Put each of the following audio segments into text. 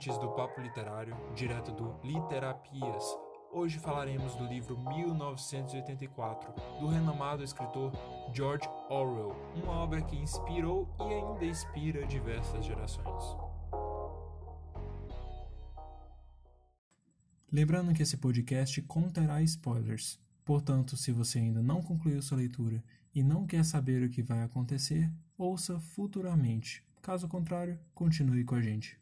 ouvintes do Papo Literário, direto do Literapias. Hoje falaremos do livro 1984, do renomado escritor George Orwell, uma obra que inspirou e ainda inspira diversas gerações. Lembrando que esse podcast conterá spoilers, portanto, se você ainda não concluiu sua leitura e não quer saber o que vai acontecer, ouça futuramente. Caso contrário, continue com a gente.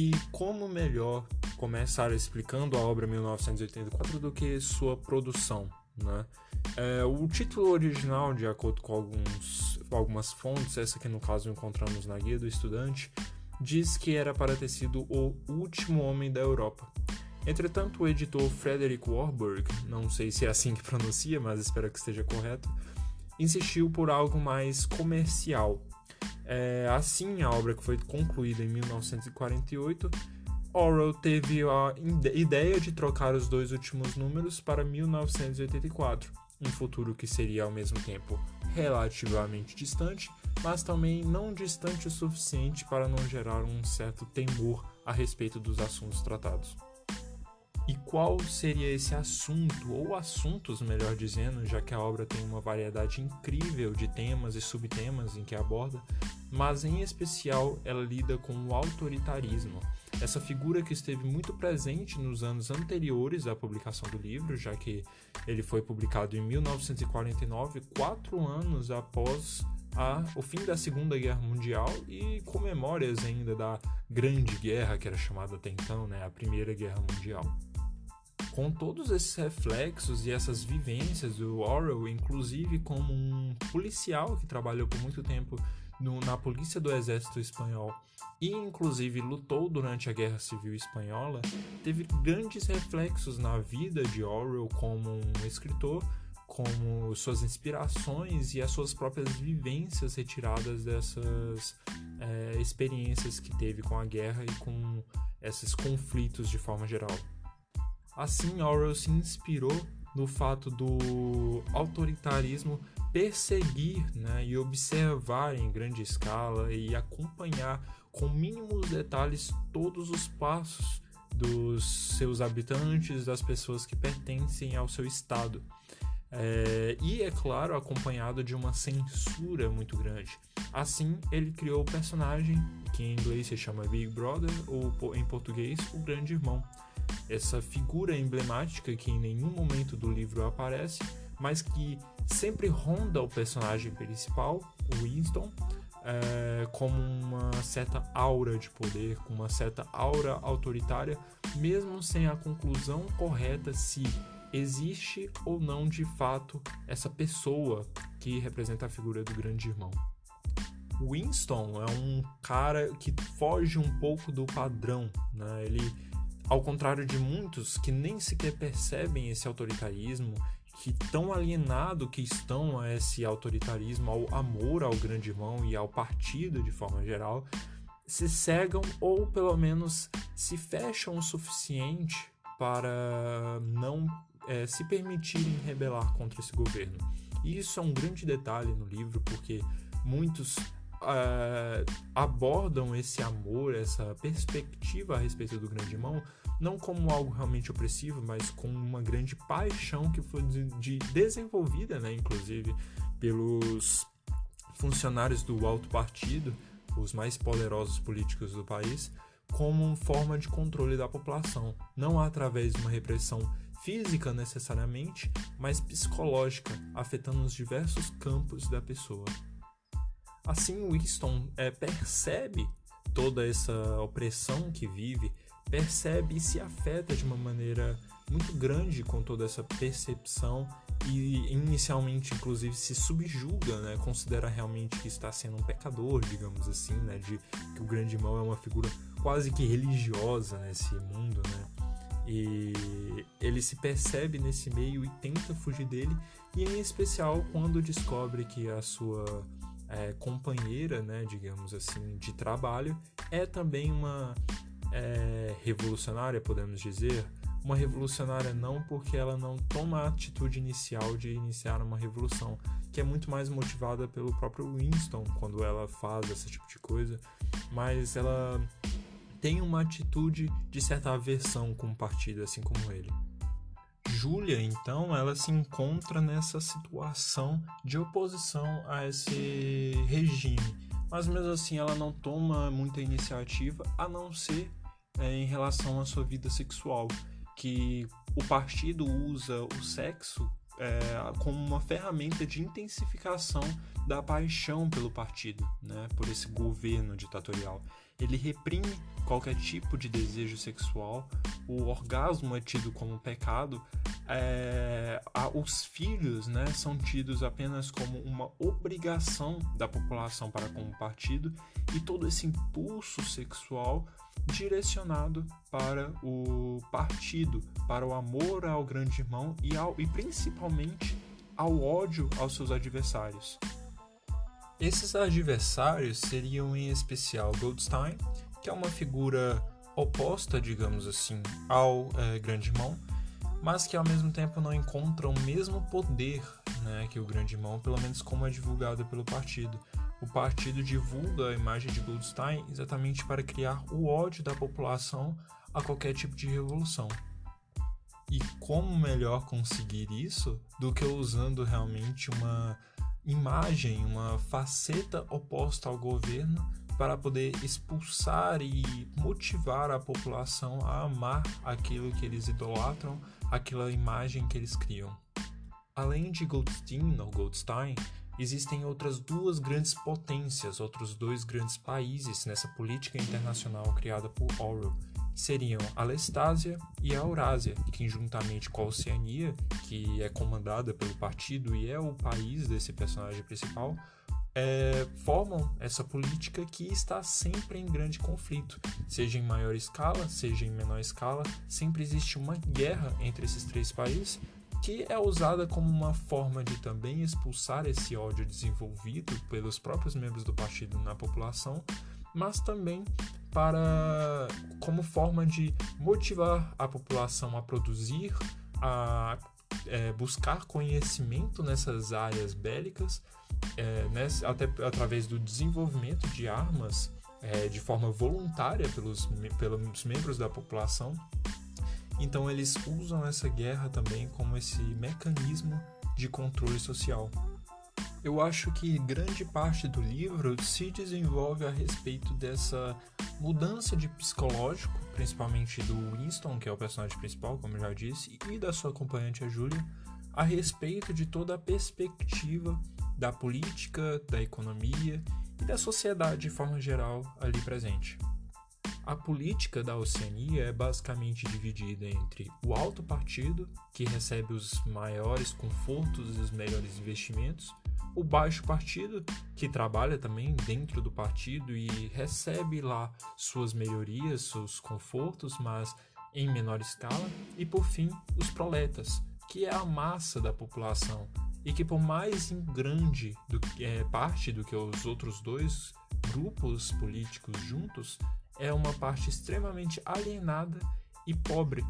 E como melhor começar explicando a obra 1984 do que sua produção, né? É, o título original, de acordo com alguns, algumas fontes, essa que no caso encontramos na Guia do Estudante, diz que era para ter sido o último homem da Europa. Entretanto, o editor Frederick Warburg, não sei se é assim que pronuncia, mas espero que esteja correto, insistiu por algo mais comercial. É, assim, a obra que foi concluída em 1948, Orwell teve a ideia de trocar os dois últimos números para 1984, um futuro que seria ao mesmo tempo relativamente distante, mas também não distante o suficiente para não gerar um certo temor a respeito dos assuntos tratados. E qual seria esse assunto, ou assuntos, melhor dizendo, já que a obra tem uma variedade incrível de temas e subtemas em que aborda, mas em especial ela lida com o autoritarismo, essa figura que esteve muito presente nos anos anteriores à publicação do livro, já que ele foi publicado em 1949, quatro anos após a, o fim da Segunda Guerra Mundial e com memórias ainda da Grande Guerra, que era chamada até então, né, a Primeira Guerra Mundial. Com todos esses reflexos e essas vivências do Orwell, inclusive como um policial que trabalhou por muito tempo no, na polícia do exército espanhol e inclusive lutou durante a Guerra Civil Espanhola, teve grandes reflexos na vida de Orwell como um escritor, como suas inspirações e as suas próprias vivências retiradas dessas é, experiências que teve com a guerra e com esses conflitos de forma geral. Assim, Orwell se inspirou no fato do autoritarismo perseguir né, e observar em grande escala e acompanhar com mínimos detalhes todos os passos dos seus habitantes, das pessoas que pertencem ao seu estado. É, e, é claro, acompanhado de uma censura muito grande. Assim, ele criou o personagem, que em inglês se chama Big Brother, ou em português, o Grande Irmão essa figura emblemática que em nenhum momento do livro aparece, mas que sempre ronda o personagem principal, o Winston, é, como uma certa aura de poder, com uma certa aura autoritária, mesmo sem a conclusão correta se existe ou não de fato essa pessoa que representa a figura do grande irmão. Winston é um cara que foge um pouco do padrão, né? Ele ao contrário de muitos que nem sequer percebem esse autoritarismo, que tão alienado que estão a esse autoritarismo, ao amor ao grande irmão e ao partido de forma geral, se cegam ou pelo menos se fecham o suficiente para não é, se permitirem rebelar contra esse governo. E isso é um grande detalhe no livro, porque muitos uh, abordam esse amor, essa perspectiva a respeito do grande irmão, não como algo realmente opressivo, mas com uma grande paixão que foi de, de desenvolvida, né, inclusive, pelos funcionários do alto partido, os mais poderosos políticos do país, como forma de controle da população, não através de uma repressão física necessariamente, mas psicológica, afetando os diversos campos da pessoa. Assim, Winston é, percebe toda essa opressão que vive, percebe e se afeta de uma maneira muito grande com toda essa percepção e inicialmente inclusive se subjuga, né, considera realmente que está sendo um pecador, digamos assim, né, de que o grande irmão é uma figura quase que religiosa nesse mundo, né? E ele se percebe nesse meio e tenta fugir dele, e em especial quando descobre que a sua é, companheira, né, digamos assim, de trabalho, é também uma é, revolucionária, podemos dizer, uma revolucionária não porque ela não toma a atitude inicial de iniciar uma revolução, que é muito mais motivada pelo próprio Winston quando ela faz esse tipo de coisa, mas ela tem uma atitude de certa aversão com o partido, assim como ele. Júlia, então, ela se encontra nessa situação de oposição a esse regime, mas mesmo assim ela não toma muita iniciativa a não ser é, em relação à sua vida sexual, que o partido usa o sexo é, como uma ferramenta de intensificação da paixão pelo partido, né, por esse governo ditatorial ele reprime qualquer tipo de desejo sexual, o orgasmo é tido como pecado, é, a, os filhos né, são tidos apenas como uma obrigação da população para com o partido e todo esse impulso sexual direcionado para o partido, para o amor ao grande irmão e, ao, e principalmente ao ódio aos seus adversários. Esses adversários seriam em especial Goldstein, que é uma figura oposta, digamos assim, ao é, Grande Irmão, mas que ao mesmo tempo não encontra o mesmo poder né, que o Grande Irmão, pelo menos como é divulgado pelo partido. O partido divulga a imagem de Goldstein exatamente para criar o ódio da população a qualquer tipo de revolução. E como melhor conseguir isso do que usando realmente uma imagem, uma faceta oposta ao governo para poder expulsar e motivar a população a amar aquilo que eles idolatram, aquela imagem que eles criam. Além de Goldstein ou Goldstein, existem outras duas grandes potências, outros dois grandes países nessa política internacional criada por Orwell, seriam a Lestásia e a Eurásia, que juntamente com a Oceania, que é comandada pelo partido e é o país desse personagem principal, é, formam essa política que está sempre em grande conflito, seja em maior escala, seja em menor escala, sempre existe uma guerra entre esses três países que é usada como uma forma de também expulsar esse ódio desenvolvido pelos próprios membros do partido na população, mas também para como forma de motivar a população a produzir, a é, buscar conhecimento nessas áreas bélicas, é, até através do desenvolvimento de armas é, de forma voluntária pelos, pelos membros da população. Então eles usam essa guerra também como esse mecanismo de controle social. Eu acho que grande parte do livro se desenvolve a respeito dessa mudança de psicológico, principalmente do Winston, que é o personagem principal, como eu já disse, e da sua acompanhante, a Julia, a respeito de toda a perspectiva da política, da economia e da sociedade de forma geral ali presente. A política da Oceania é basicamente dividida entre o alto partido, que recebe os maiores confortos e os melhores investimentos, o baixo partido, que trabalha também dentro do partido e recebe lá suas melhorias, seus confortos, mas em menor escala, e por fim, os proletas, que é a massa da população e que por mais grande do é parte do que os outros dois grupos políticos juntos, é uma parte extremamente alienada e pobre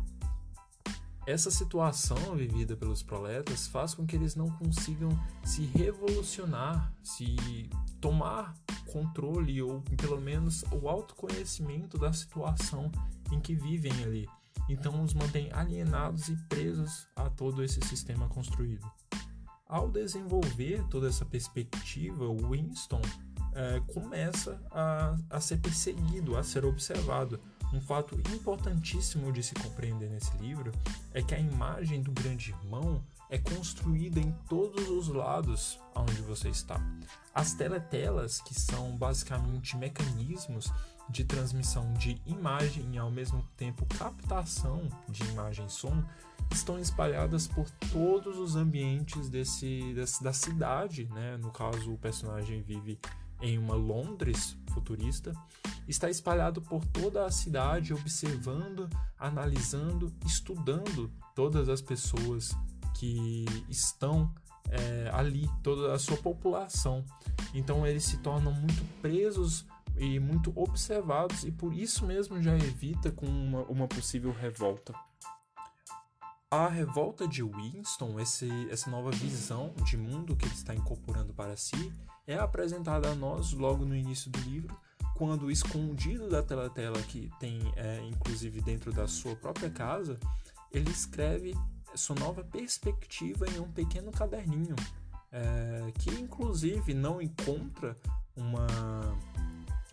essa situação vivida pelos proletas faz com que eles não consigam se revolucionar, se tomar controle ou pelo menos o autoconhecimento da situação em que vivem ali. Então os mantém alienados e presos a todo esse sistema construído. Ao desenvolver toda essa perspectiva, Winston é, começa a, a ser perseguido, a ser observado um fato importantíssimo de se compreender nesse livro é que a imagem do grande irmão é construída em todos os lados onde você está. As teletelas, que são basicamente mecanismos de transmissão de imagem e ao mesmo tempo captação de imagem e som, estão espalhadas por todos os ambientes desse, desse da cidade, né? No caso, o personagem vive em uma Londres futurista, está espalhado por toda a cidade, observando, analisando, estudando todas as pessoas que estão é, ali, toda a sua população. Então eles se tornam muito presos e muito observados e por isso mesmo já evita com uma, uma possível revolta. A revolta de Winston, esse, essa nova visão de mundo que ele está incorporando para si, é apresentada a nós logo no início do livro, quando escondido da tela-tela que tem, é, inclusive dentro da sua própria casa, ele escreve sua nova perspectiva em um pequeno caderninho, é, que inclusive não encontra uma,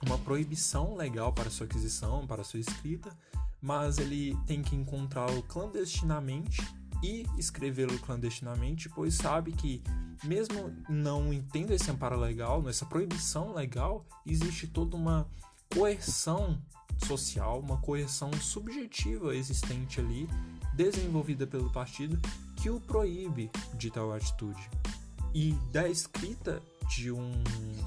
uma proibição legal para sua aquisição, para sua escrita, mas ele tem que encontrá-lo clandestinamente e escrevê-lo clandestinamente, pois sabe que, mesmo não entendo esse amparo legal, essa proibição legal, existe toda uma coerção social, uma coerção subjetiva existente ali, desenvolvida pelo partido, que o proíbe de tal atitude. E da escrita de um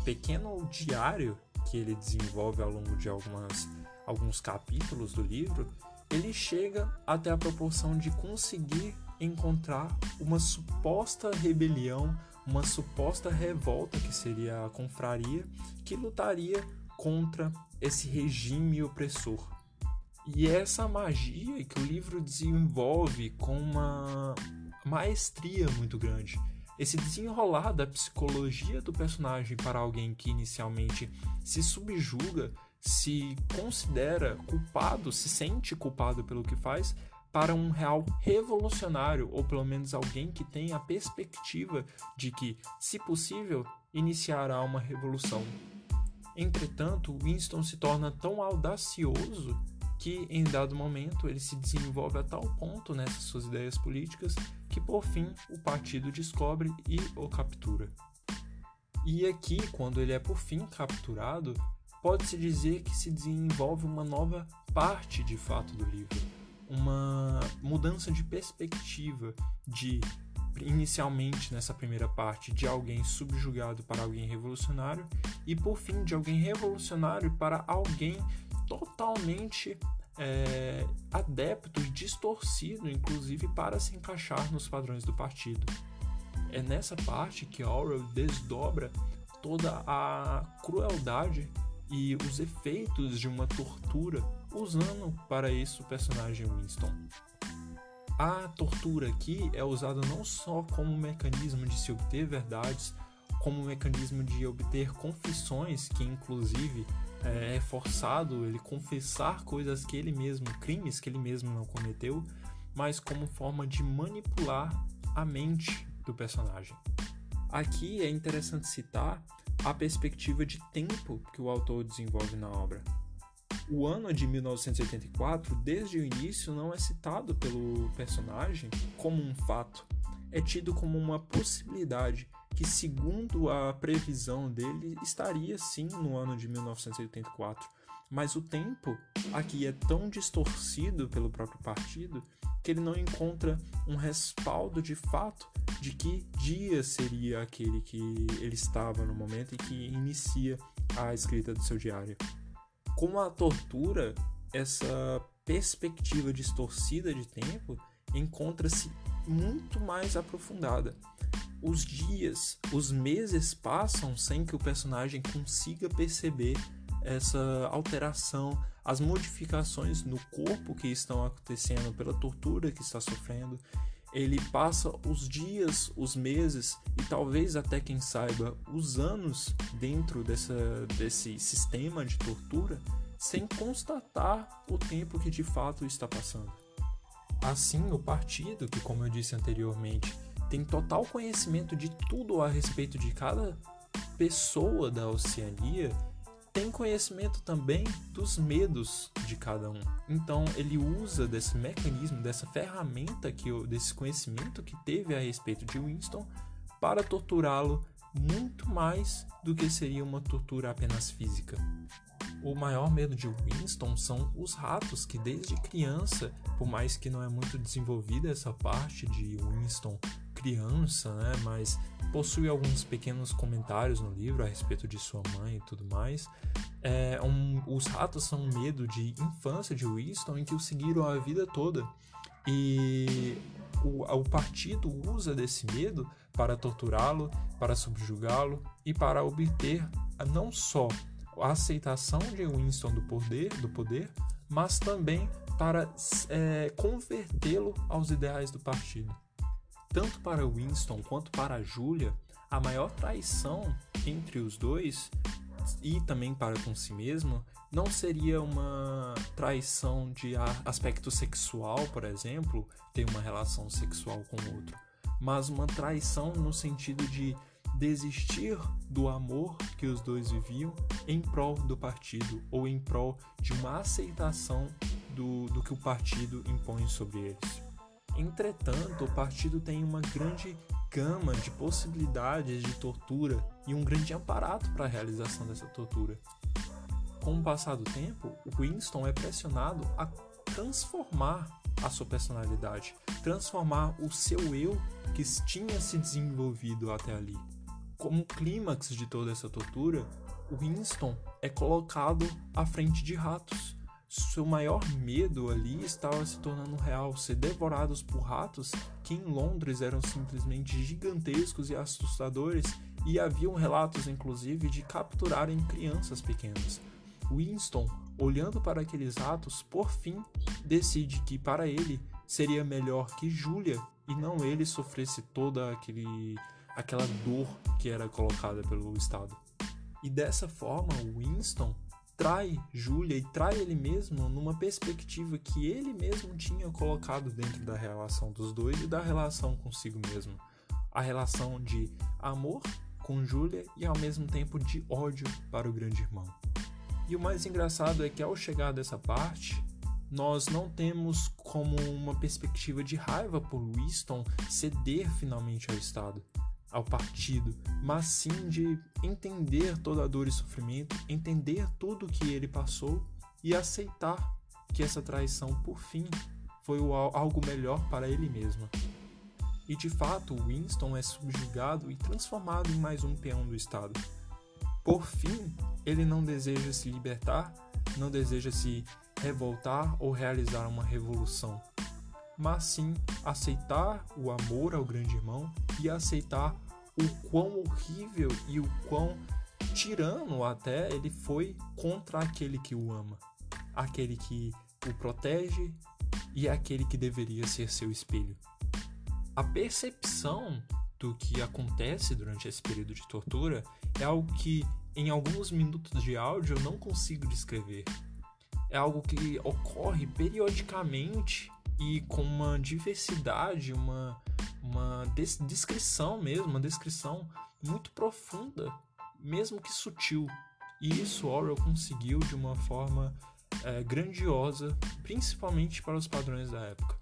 pequeno diário que ele desenvolve ao longo de algumas alguns capítulos do livro, ele chega até a proporção de conseguir encontrar uma suposta rebelião, uma suposta revolta que seria a confraria, que lutaria contra esse regime opressor. E é essa magia que o livro desenvolve com uma maestria muito grande. Esse desenrolar da psicologia do personagem para alguém que inicialmente se subjuga se considera culpado, se sente culpado pelo que faz, para um real revolucionário, ou pelo menos alguém que tem a perspectiva de que, se possível, iniciará uma revolução. Entretanto, Winston se torna tão audacioso que, em dado momento, ele se desenvolve a tal ponto nessas suas ideias políticas que, por fim, o partido descobre e o captura. E aqui, quando ele é por fim capturado, pode-se dizer que se desenvolve uma nova parte de fato do livro, uma mudança de perspectiva de inicialmente nessa primeira parte de alguém subjugado para alguém revolucionário e por fim de alguém revolucionário para alguém totalmente é, adepto e distorcido, inclusive para se encaixar nos padrões do partido. É nessa parte que Orwell desdobra toda a crueldade e os efeitos de uma tortura, usando para isso o personagem Winston. A tortura aqui é usada não só como mecanismo de se obter verdades, como mecanismo de obter confissões, que inclusive é, é forçado ele confessar coisas que ele mesmo, crimes que ele mesmo não cometeu, mas como forma de manipular a mente do personagem. Aqui é interessante citar a perspectiva de tempo que o autor desenvolve na obra. O ano de 1984, desde o início, não é citado pelo personagem como um fato, é tido como uma possibilidade que, segundo a previsão dele, estaria sim no ano de 1984. Mas o tempo aqui é tão distorcido pelo próprio partido que ele não encontra um respaldo de fato de que dia seria aquele que ele estava no momento e que inicia a escrita do seu diário. Com a tortura, essa perspectiva distorcida de tempo encontra-se muito mais aprofundada. Os dias, os meses passam sem que o personagem consiga perceber essa alteração, as modificações no corpo que estão acontecendo pela tortura que está sofrendo. Ele passa os dias, os meses e talvez até quem saiba os anos dentro dessa, desse sistema de tortura sem constatar o tempo que de fato está passando. Assim, o partido, que como eu disse anteriormente, tem total conhecimento de tudo a respeito de cada pessoa da Oceania, tem conhecimento também dos medos de cada um. Então ele usa desse mecanismo, dessa ferramenta que desse conhecimento que teve a respeito de Winston para torturá-lo muito mais do que seria uma tortura apenas física. O maior medo de Winston são os ratos, que desde criança, por mais que não é muito desenvolvida essa parte de Winston criança, né, mas possui alguns pequenos comentários no livro a respeito de sua mãe e tudo mais. É, um, os ratos são um medo de infância de Winston em que o seguiram a vida toda. E o, o partido usa desse medo para torturá-lo, para subjugá-lo e para obter não só a aceitação de Winston do poder, do poder mas também para é, convertê-lo aos ideais do partido. Tanto para Winston quanto para Julia, a maior traição entre os dois e também para com si mesmo não seria uma traição de aspecto sexual, por exemplo, ter uma relação sexual com o outro, mas uma traição no sentido de desistir do amor que os dois viviam em prol do partido ou em prol de uma aceitação do, do que o partido impõe sobre eles. Entretanto, o partido tem uma grande gama de possibilidades de tortura e um grande aparato para a realização dessa tortura. Com o passar do tempo, Winston é pressionado a transformar a sua personalidade, transformar o seu eu que tinha se desenvolvido até ali. Como clímax de toda essa tortura, Winston é colocado à frente de ratos. Seu maior medo ali estava se tornando real, ser devorados por ratos que em Londres eram simplesmente gigantescos e assustadores, e haviam relatos inclusive de capturarem crianças pequenas. Winston, olhando para aqueles ratos, por fim decide que para ele seria melhor que Julia e não ele sofresse toda aquele aquela dor que era colocada pelo Estado. E dessa forma, Winston trai Julia e trai ele mesmo numa perspectiva que ele mesmo tinha colocado dentro da relação dos dois e da relação consigo mesmo. A relação de amor com Julia e ao mesmo tempo de ódio para o grande irmão. E o mais engraçado é que ao chegar dessa parte, nós não temos como uma perspectiva de raiva por Winston ceder finalmente ao Estado ao partido, mas sim de entender toda a dor e sofrimento, entender tudo o que ele passou e aceitar que essa traição, por fim, foi algo melhor para ele mesmo. E de fato, Winston é subjugado e transformado em mais um peão do Estado. Por fim, ele não deseja se libertar, não deseja se revoltar ou realizar uma revolução mas sim aceitar o amor ao grande irmão e aceitar o quão horrível e o quão tirano até ele foi contra aquele que o ama, aquele que o protege e aquele que deveria ser seu espelho. A percepção do que acontece durante esse período de tortura é algo que em alguns minutos de áudio eu não consigo descrever. É algo que ocorre periodicamente e com uma diversidade, uma, uma des descrição mesmo, uma descrição muito profunda, mesmo que sutil. E isso Orwell conseguiu de uma forma é, grandiosa, principalmente para os padrões da época.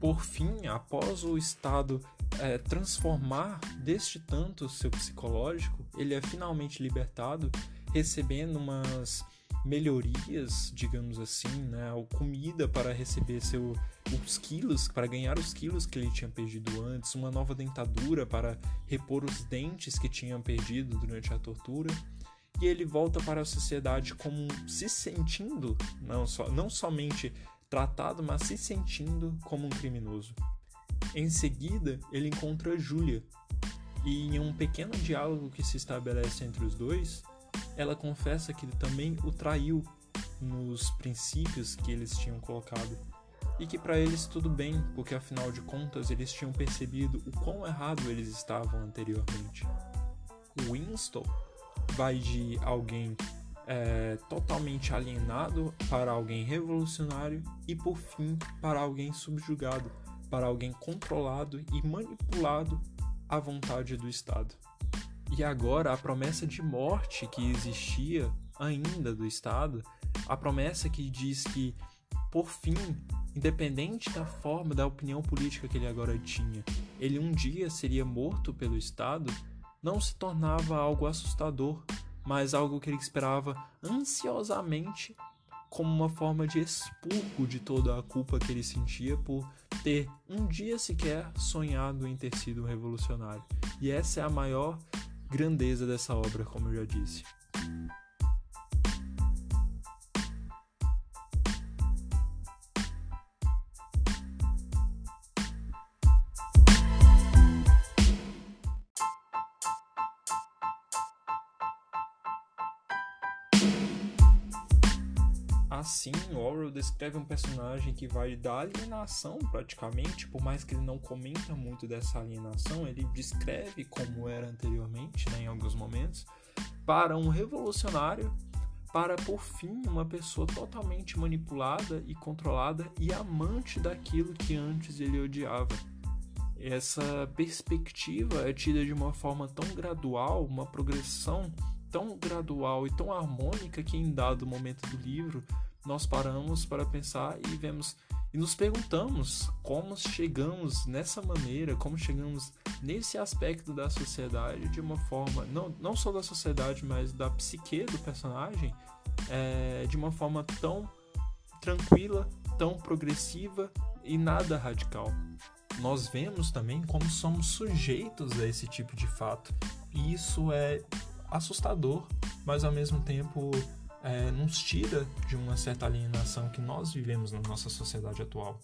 Por fim, após o Estado é, transformar deste tanto seu psicológico, ele é finalmente libertado, recebendo umas melhorias, digamos assim, né? comida para receber seu, os quilos, para ganhar os quilos que ele tinha perdido antes, uma nova dentadura para repor os dentes que tinha perdido durante a tortura. E ele volta para a sociedade como se sentindo, não, só, não somente tratado, mas se sentindo como um criminoso. Em seguida, ele encontra Julia, e em um pequeno diálogo que se estabelece entre os dois, ela confessa que também o traiu nos princípios que eles tinham colocado e que para eles tudo bem, porque afinal de contas eles tinham percebido o quão errado eles estavam anteriormente. Winston vai de alguém é, totalmente alienado para alguém revolucionário e por fim para alguém subjugado, para alguém controlado e manipulado à vontade do Estado. E agora a promessa de morte que existia ainda do Estado, a promessa que diz que, por fim, independente da forma, da opinião política que ele agora tinha, ele um dia seria morto pelo Estado, não se tornava algo assustador, mas algo que ele esperava ansiosamente como uma forma de expurgo de toda a culpa que ele sentia por ter um dia sequer sonhado em ter sido um revolucionário. E essa é a maior grandeza dessa obra, como eu já disse. Assim, Orwell descreve um personagem que vai da alienação, praticamente, por mais que ele não comenta muito dessa alienação, ele descreve como era anteriormente, né, em alguns momentos, para um revolucionário, para por fim uma pessoa totalmente manipulada e controlada e amante daquilo que antes ele odiava. Essa perspectiva é tida de uma forma tão gradual, uma progressão tão gradual e tão harmônica que em dado momento do livro nós paramos para pensar e vemos e nos perguntamos como chegamos nessa maneira, como chegamos nesse aspecto da sociedade de uma forma, não, não só da sociedade, mas da psique do personagem, é, de uma forma tão tranquila, tão progressiva e nada radical. Nós vemos também como somos sujeitos a esse tipo de fato, e isso é assustador, mas ao mesmo tempo é, nos tira de uma certa alienação que nós vivemos na nossa sociedade atual.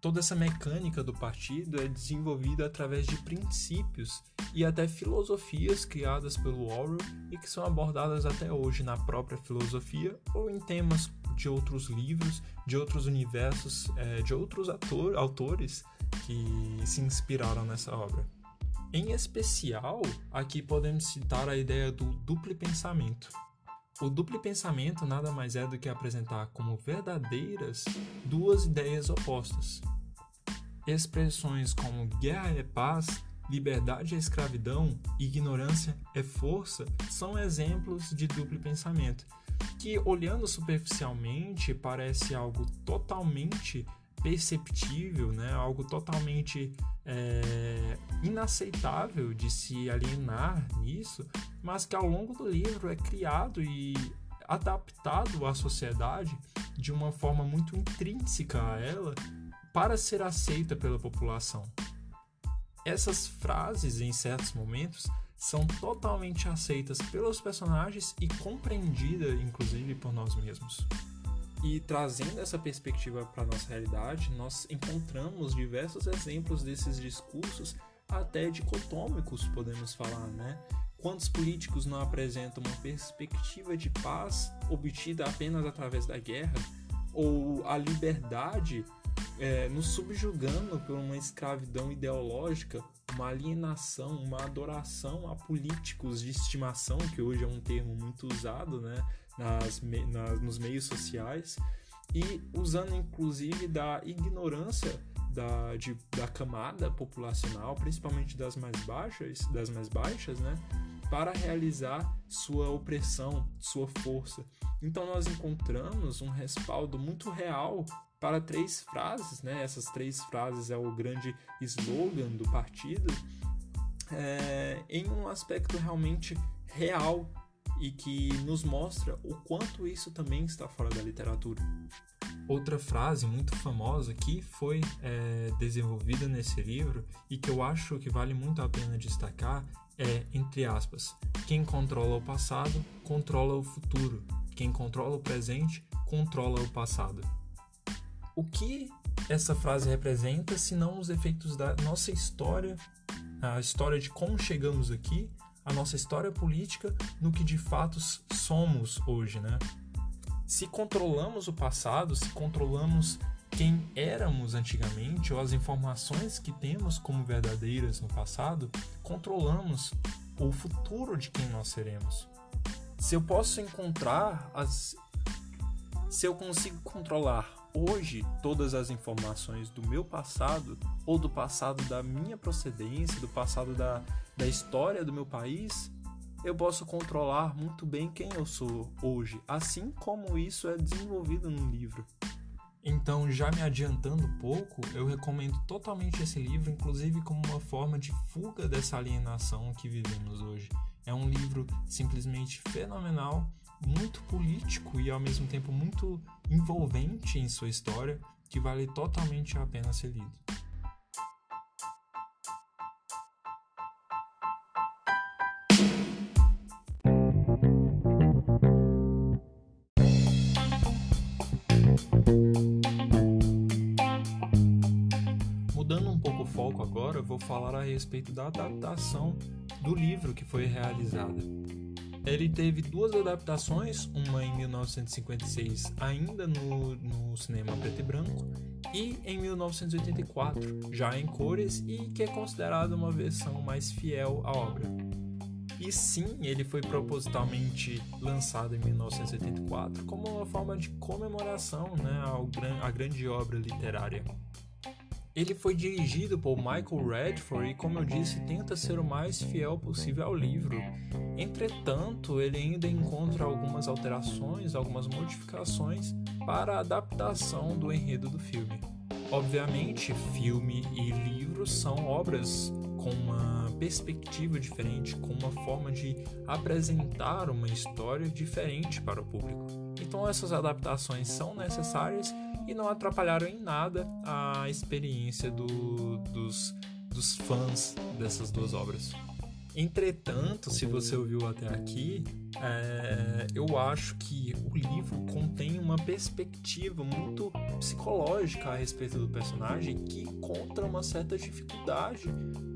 Toda essa mecânica do partido é desenvolvida através de princípios e até filosofias criadas pelo Orwell e que são abordadas até hoje na própria filosofia ou em temas de outros livros, de outros universos, é, de outros ator, autores que se inspiraram nessa obra. Em especial, aqui podemos citar a ideia do duplo pensamento. O duplo pensamento nada mais é do que apresentar como verdadeiras duas ideias opostas. Expressões como guerra é paz, liberdade é escravidão, ignorância é força são exemplos de duplo pensamento, que olhando superficialmente parece algo totalmente perceptível, né? algo totalmente é, inaceitável de se alienar nisso, mas que ao longo do livro é criado e adaptado à sociedade de uma forma muito intrínseca a ela para ser aceita pela população. Essas frases, em certos momentos, são totalmente aceitas pelos personagens e compreendidas, inclusive, por nós mesmos. E trazendo essa perspectiva para a nossa realidade, nós encontramos diversos exemplos desses discursos, até dicotômicos, podemos falar, né? Quantos políticos não apresentam uma perspectiva de paz obtida apenas através da guerra? Ou a liberdade é, nos subjugando por uma escravidão ideológica, uma alienação, uma adoração a políticos de estimação, que hoje é um termo muito usado, né? Nas, nas, nos meios sociais e usando inclusive da ignorância da, de, da camada populacional, principalmente das mais baixas, das mais baixas, né, para realizar sua opressão, sua força. Então nós encontramos um respaldo muito real para três frases, né? Essas três frases é o grande slogan do partido, é, em um aspecto realmente real e que nos mostra o quanto isso também está fora da literatura. Outra frase muito famosa que foi é, desenvolvida nesse livro e que eu acho que vale muito a pena destacar é, entre aspas, quem controla o passado controla o futuro, quem controla o presente controla o passado. O que essa frase representa se não os efeitos da nossa história, a história de como chegamos aqui a nossa história política no que de fato somos hoje, né? Se controlamos o passado, se controlamos quem éramos antigamente ou as informações que temos como verdadeiras no passado, controlamos o futuro de quem nós seremos. Se eu posso encontrar as se eu consigo controlar hoje todas as informações do meu passado ou do passado da minha procedência, do passado da, da história do meu país, eu posso controlar muito bem quem eu sou hoje, assim como isso é desenvolvido no livro. Então, já me adiantando pouco, eu recomendo totalmente esse livro, inclusive como uma forma de fuga dessa alienação que vivemos hoje. É um livro simplesmente fenomenal, muito político e ao mesmo tempo muito envolvente em sua história, que vale totalmente a pena ser lido. vou falar a respeito da adaptação do livro que foi realizada. Ele teve duas adaptações, uma em 1956, ainda no, no cinema preto e branco, e em 1984, já em cores e que é considerada uma versão mais fiel à obra. E sim, ele foi propositalmente lançado em 1984 como uma forma de comemoração né, à grande obra literária. Ele foi dirigido por Michael Redford e, como eu disse, tenta ser o mais fiel possível ao livro. Entretanto, ele ainda encontra algumas alterações, algumas modificações para a adaptação do enredo do filme. Obviamente, filme e livro são obras com uma perspectiva diferente, com uma forma de apresentar uma história diferente para o público. Então, essas adaptações são necessárias e não atrapalharam em nada a experiência do, dos, dos fãs dessas duas obras. Entretanto, se você ouviu até aqui, é, eu acho que o livro contém uma perspectiva muito psicológica a respeito do personagem que encontra uma certa dificuldade,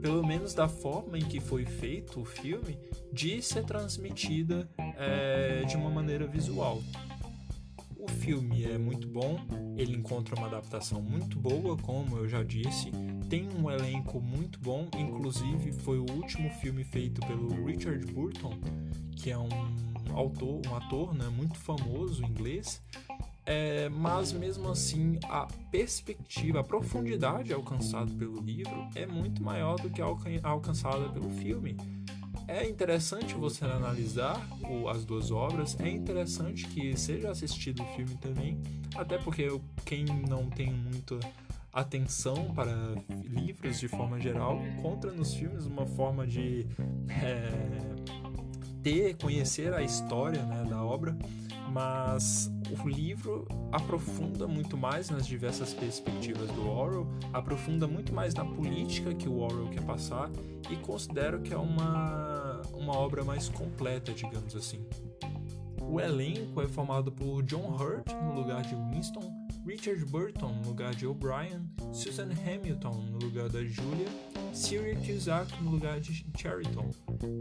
pelo menos da forma em que foi feito o filme, de ser transmitida é, de uma maneira visual. O filme é muito bom, ele encontra uma adaptação muito boa, como eu já disse, tem um elenco muito bom, inclusive foi o último filme feito pelo Richard Burton, que é um autor, um ator né, muito famoso inglês, é, mas mesmo assim a perspectiva, a profundidade alcançada pelo livro é muito maior do que a alcançada pelo filme é interessante você analisar o, as duas obras, é interessante que seja assistido o filme também, até porque quem não tem muita atenção para livros de forma geral encontra nos filmes uma forma de é, ter, conhecer a história né, da obra, mas o livro aprofunda muito mais nas diversas perspectivas do Orwell, aprofunda muito mais na política que o Orwell quer passar e considero que é uma, uma obra mais completa, digamos assim. O elenco é formado por John Hurt no lugar de Winston, Richard Burton no lugar de O'Brien, Susan Hamilton no lugar da Julia, Syria Cusack no lugar de Cheriton.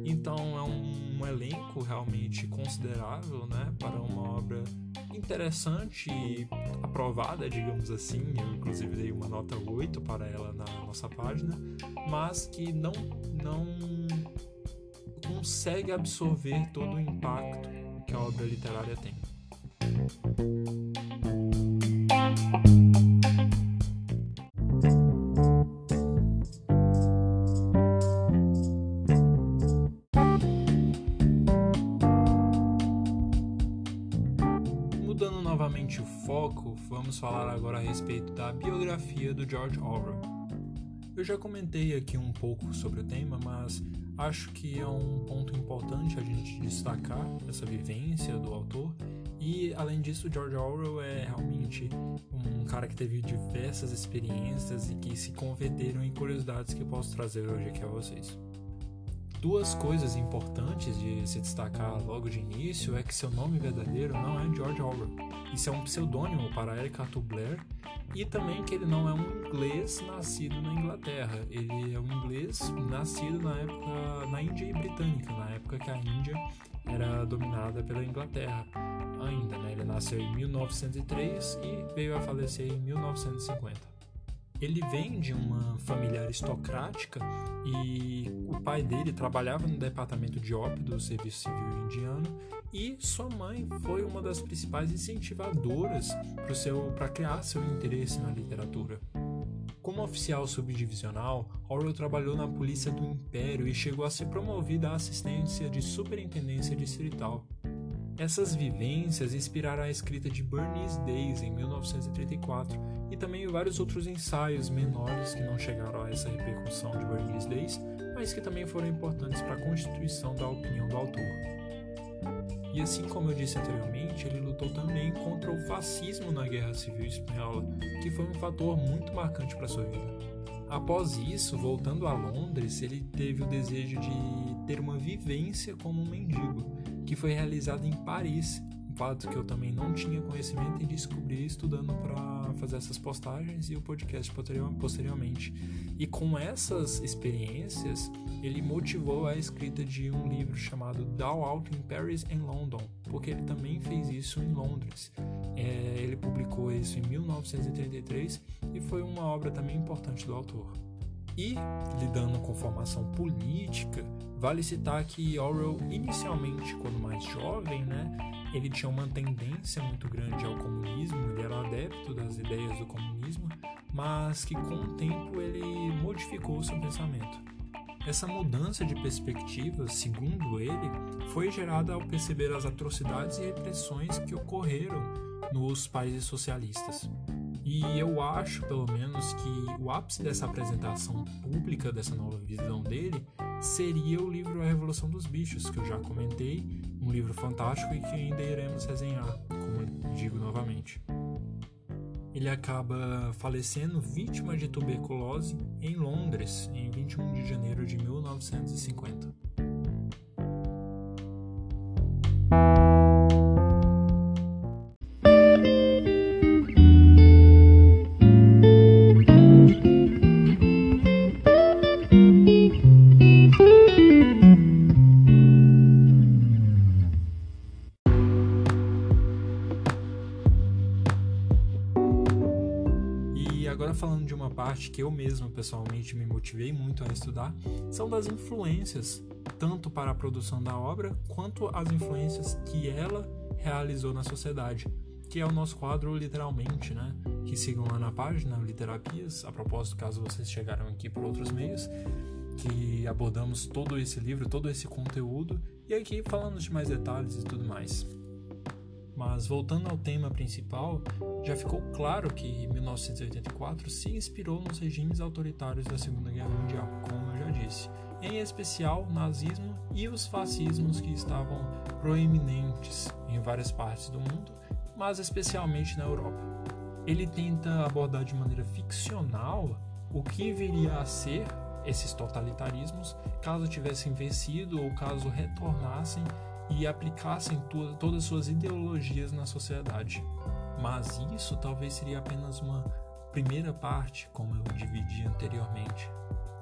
Então é um, um elenco realmente considerável né, para uma obra interessante e aprovada, digamos assim. Eu inclusive dei uma nota 8 para ela na nossa página, mas que não, não consegue absorver todo o impacto que a obra literária tem. Respeito da biografia do George Orwell. Eu já comentei aqui um pouco sobre o tema, mas acho que é um ponto importante a gente destacar essa vivência do autor e além disso, George Orwell é realmente um cara que teve diversas experiências e que se converteram em curiosidades que eu posso trazer hoje aqui a vocês. Duas coisas importantes de se destacar logo de início é que seu nome verdadeiro não é George Orwell. Isso é um pseudônimo para Eric Arthur Blair e também que ele não é um inglês nascido na Inglaterra. Ele é um inglês nascido na época na Índia Britânica, na época que a Índia era dominada pela Inglaterra ainda, né? Ele nasceu em 1903 e veio a falecer em 1950. Ele vem de uma família aristocrática e o pai dele trabalhava no departamento de ópio do Serviço Civil Indiano e sua mãe foi uma das principais incentivadoras para criar seu interesse na literatura. Como oficial subdivisional, Orwell trabalhou na Polícia do Império e chegou a ser promovido à assistência de Superintendência Distrital. Essas vivências inspiraram a escrita de Bernice Days em 1934 e também vários outros ensaios menores que não chegaram a essa repercussão de Bernice Days, mas que também foram importantes para a constituição da opinião do autor. E assim como eu disse anteriormente, ele lutou também contra o fascismo na Guerra Civil Espanhola, que foi um fator muito marcante para sua vida. Após isso, voltando a Londres, ele teve o desejo de ter uma vivência como um mendigo, que foi realizado em Paris, que eu também não tinha conhecimento e descobri estudando para fazer essas postagens e o podcast posteriormente. E com essas experiências, ele motivou a escrita de um livro chamado Down Out in Paris and London, porque ele também fez isso em Londres. É, ele publicou isso em 1933 e foi uma obra também importante do autor. E, lidando com formação política, vale citar que Orwell, inicialmente, quando mais jovem, né, ele tinha uma tendência muito grande ao comunismo, ele era adepto das ideias do comunismo, mas que com o tempo ele modificou seu pensamento. Essa mudança de perspectiva, segundo ele, foi gerada ao perceber as atrocidades e repressões que ocorreram nos países socialistas. E eu acho, pelo menos, que o ápice dessa apresentação pública, dessa nova visão dele, seria o livro A Revolução dos Bichos, que eu já comentei, um livro fantástico e que ainda iremos resenhar, como digo novamente. Ele acaba falecendo vítima de tuberculose em Londres, em 21 de janeiro de 1950. Parte que eu mesmo pessoalmente me motivei muito a estudar são das influências, tanto para a produção da obra quanto as influências que ela realizou na sociedade, que é o nosso quadro literalmente, né? Que sigam lá na página Literapias, a propósito, caso vocês chegaram aqui por outros meios, que abordamos todo esse livro, todo esse conteúdo e aqui falamos de mais detalhes e tudo mais. Mas voltando ao tema principal, já ficou claro que 1984 se inspirou nos regimes autoritários da Segunda Guerra Mundial, como eu já disse, em especial o nazismo e os fascismos que estavam proeminentes em várias partes do mundo, mas especialmente na Europa. Ele tenta abordar de maneira ficcional o que viria a ser esses totalitarismos caso tivessem vencido ou caso retornassem e aplicassem to todas suas ideologias na sociedade. Mas isso talvez seria apenas uma primeira parte, como eu dividi anteriormente.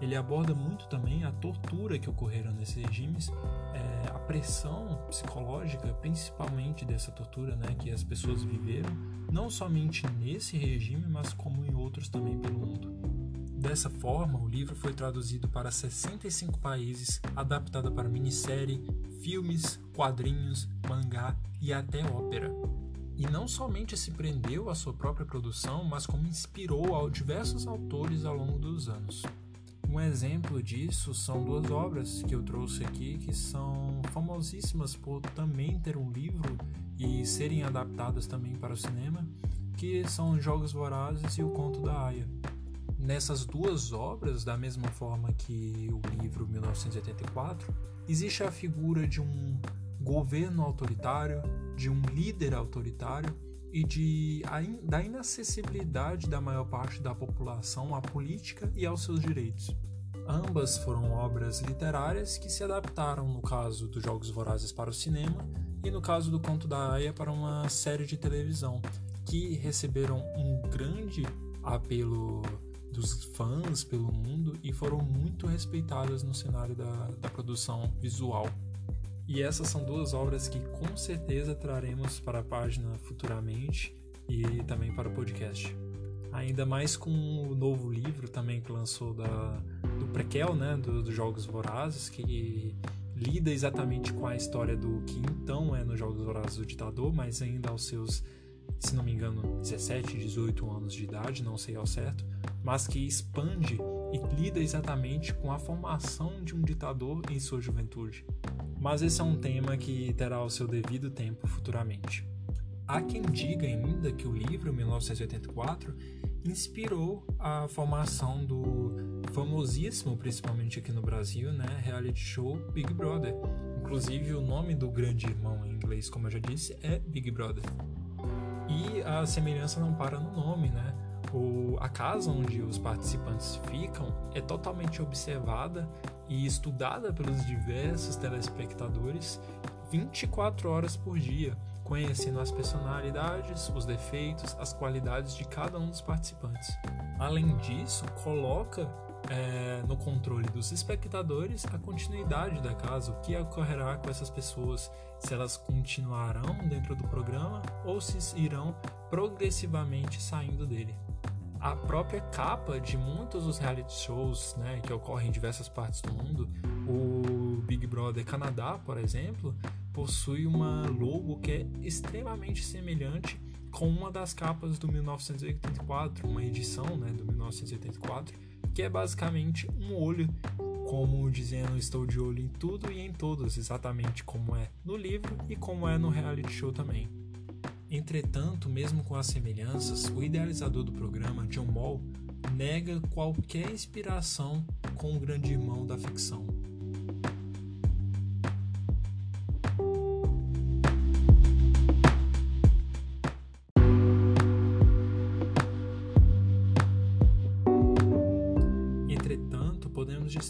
Ele aborda muito também a tortura que ocorreram nesses regimes, é, a pressão psicológica, principalmente dessa tortura, né, que as pessoas viveram, não somente nesse regime, mas como em outros também pelo mundo. Dessa forma, o livro foi traduzido para 65 países, adaptado para minissérie, filmes, quadrinhos, mangá e até ópera. E não somente se prendeu à sua própria produção, mas como inspirou a diversos autores ao longo dos anos. Um exemplo disso são duas obras que eu trouxe aqui que são famosíssimas por também ter um livro e serem adaptadas também para o cinema, que são Jogos Vorazes e O Conto da Aya. Nessas duas obras, da mesma forma que o livro 1984, existe a figura de um governo autoritário, de um líder autoritário e de, da inacessibilidade da maior parte da população à política e aos seus direitos. Ambas foram obras literárias que se adaptaram, no caso dos Jogos Vorazes, para o cinema e no caso do Conto da Aya para uma série de televisão, que receberam um grande apelo dos fãs pelo mundo e foram muito respeitadas no cenário da, da produção visual. E essas são duas obras que com certeza traremos para a página futuramente e também para o podcast. Ainda mais com o novo livro também que lançou da, do Prequel, né, dos do Jogos Vorazes, que lida exatamente com a história do que então é nos Jogos Vorazes o ditador, mas ainda aos seus, se não me engano, 17, 18 anos de idade, não sei ao certo, mas que expande e lida exatamente com a formação de um ditador em sua juventude. Mas esse é um tema que terá o seu devido tempo futuramente. Há quem diga ainda que o livro 1984 inspirou a formação do famosíssimo, principalmente aqui no Brasil, né, reality show Big Brother. Inclusive o nome do grande irmão em inglês, como eu já disse, é Big Brother. E a semelhança não para no nome, né? O, a casa onde os participantes ficam é totalmente observada e estudada pelos diversos telespectadores 24 horas por dia, conhecendo as personalidades, os defeitos, as qualidades de cada um dos participantes. Além disso, coloca é, no controle dos espectadores a continuidade da casa, o que ocorrerá com essas pessoas, se elas continuarão dentro do programa ou se irão progressivamente saindo dele. A própria capa de muitos dos reality shows né, que ocorrem em diversas partes do mundo, o Big Brother Canadá, por exemplo, possui uma logo que é extremamente semelhante com uma das capas do 1984, uma edição né, do 1984, que é basicamente um olho, como dizendo estou de olho em tudo e em todos, exatamente como é no livro e como é no reality show também. Entretanto, mesmo com as semelhanças, o idealizador do programa, John Mall, nega qualquer inspiração com o grande irmão da ficção.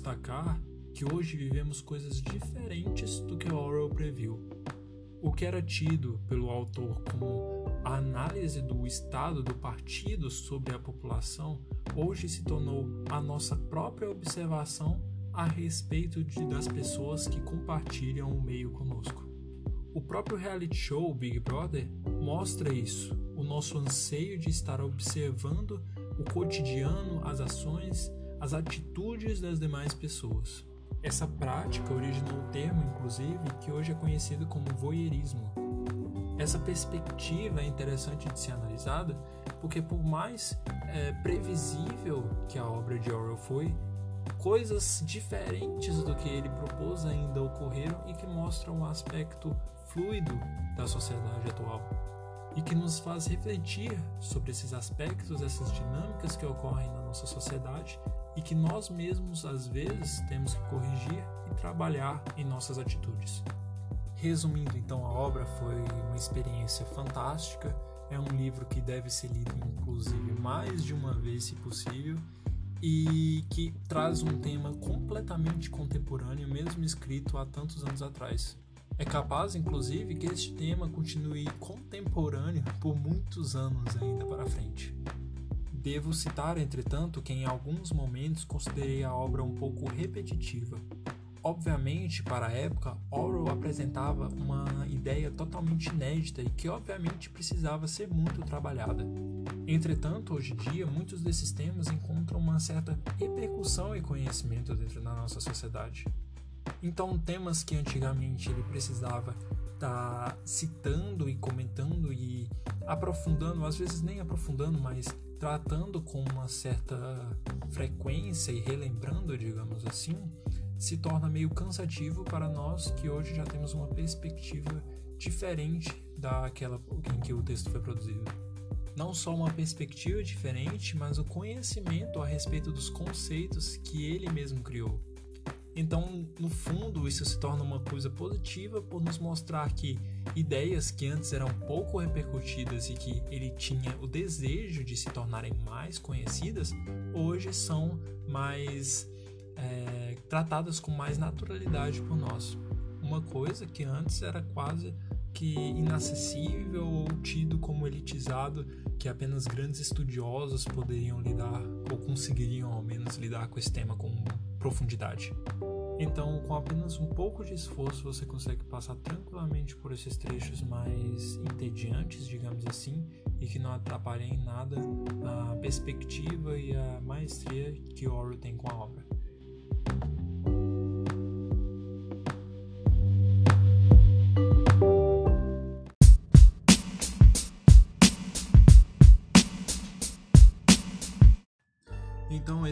Destacar que hoje vivemos coisas diferentes do que Orwell previu. O que era tido pelo autor como a análise do estado do partido sobre a população hoje se tornou a nossa própria observação a respeito de, das pessoas que compartilham o meio conosco. O próprio reality show Big Brother mostra isso, o nosso anseio de estar observando o cotidiano, as ações as atitudes das demais pessoas. Essa prática originou um termo, inclusive, que hoje é conhecido como voyeurismo. Essa perspectiva é interessante de ser analisada porque, por mais é, previsível que a obra de Orwell foi, coisas diferentes do que ele propôs ainda ocorreram e que mostram um aspecto fluido da sociedade atual e que nos faz refletir sobre esses aspectos, essas dinâmicas que ocorrem na nossa sociedade e que nós mesmos às vezes temos que corrigir e trabalhar em nossas atitudes. Resumindo, então, a obra foi uma experiência fantástica. É um livro que deve ser lido, inclusive, mais de uma vez, se possível, e que traz um tema completamente contemporâneo, mesmo escrito há tantos anos atrás. É capaz, inclusive, que este tema continue contemporâneo por muitos anos ainda para frente. Devo citar, entretanto, que em alguns momentos considerei a obra um pouco repetitiva. Obviamente, para a época, Orwell apresentava uma ideia totalmente inédita e que, obviamente, precisava ser muito trabalhada. Entretanto, hoje em dia, muitos desses temas encontram uma certa repercussão e conhecimento dentro da nossa sociedade. Então, temas que antigamente ele precisava estar tá citando e comentando e aprofundando, às vezes nem aprofundando, mas tratando com uma certa frequência e relembrando, digamos assim, se torna meio cansativo para nós que hoje já temos uma perspectiva diferente daquela em que o texto foi produzido. Não só uma perspectiva diferente, mas o conhecimento a respeito dos conceitos que ele mesmo criou. Então, no fundo, isso se torna uma coisa positiva por nos mostrar que ideias que antes eram pouco repercutidas e que ele tinha o desejo de se tornarem mais conhecidas, hoje são mais é, tratadas com mais naturalidade por nós. Uma coisa que antes era quase que inacessível ou tido como elitizado, que apenas grandes estudiosos poderiam lidar ou conseguiriam ao menos lidar com esse tema com profundidade. Então, com apenas um pouco de esforço, você consegue passar tranquilamente por esses trechos mais entediantes, digamos assim, e que não atrapalhem em nada a perspectiva e a maestria que Orwell tem com a obra.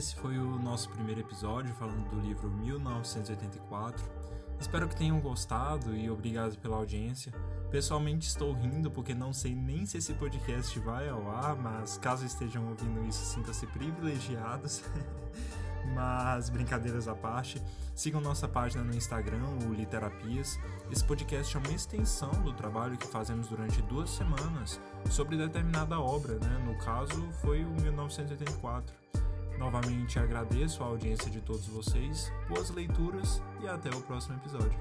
Esse foi o nosso primeiro episódio falando do livro 1984. Espero que tenham gostado e obrigado pela audiência. Pessoalmente estou rindo porque não sei nem se esse podcast vai ao ar, mas caso estejam ouvindo isso, sintam-se privilegiados. mas brincadeiras à parte, sigam nossa página no Instagram, o Literapias. Esse podcast é uma extensão do trabalho que fazemos durante duas semanas sobre determinada obra, né? No caso, foi o 1984. Novamente agradeço a audiência de todos vocês, boas leituras e até o próximo episódio.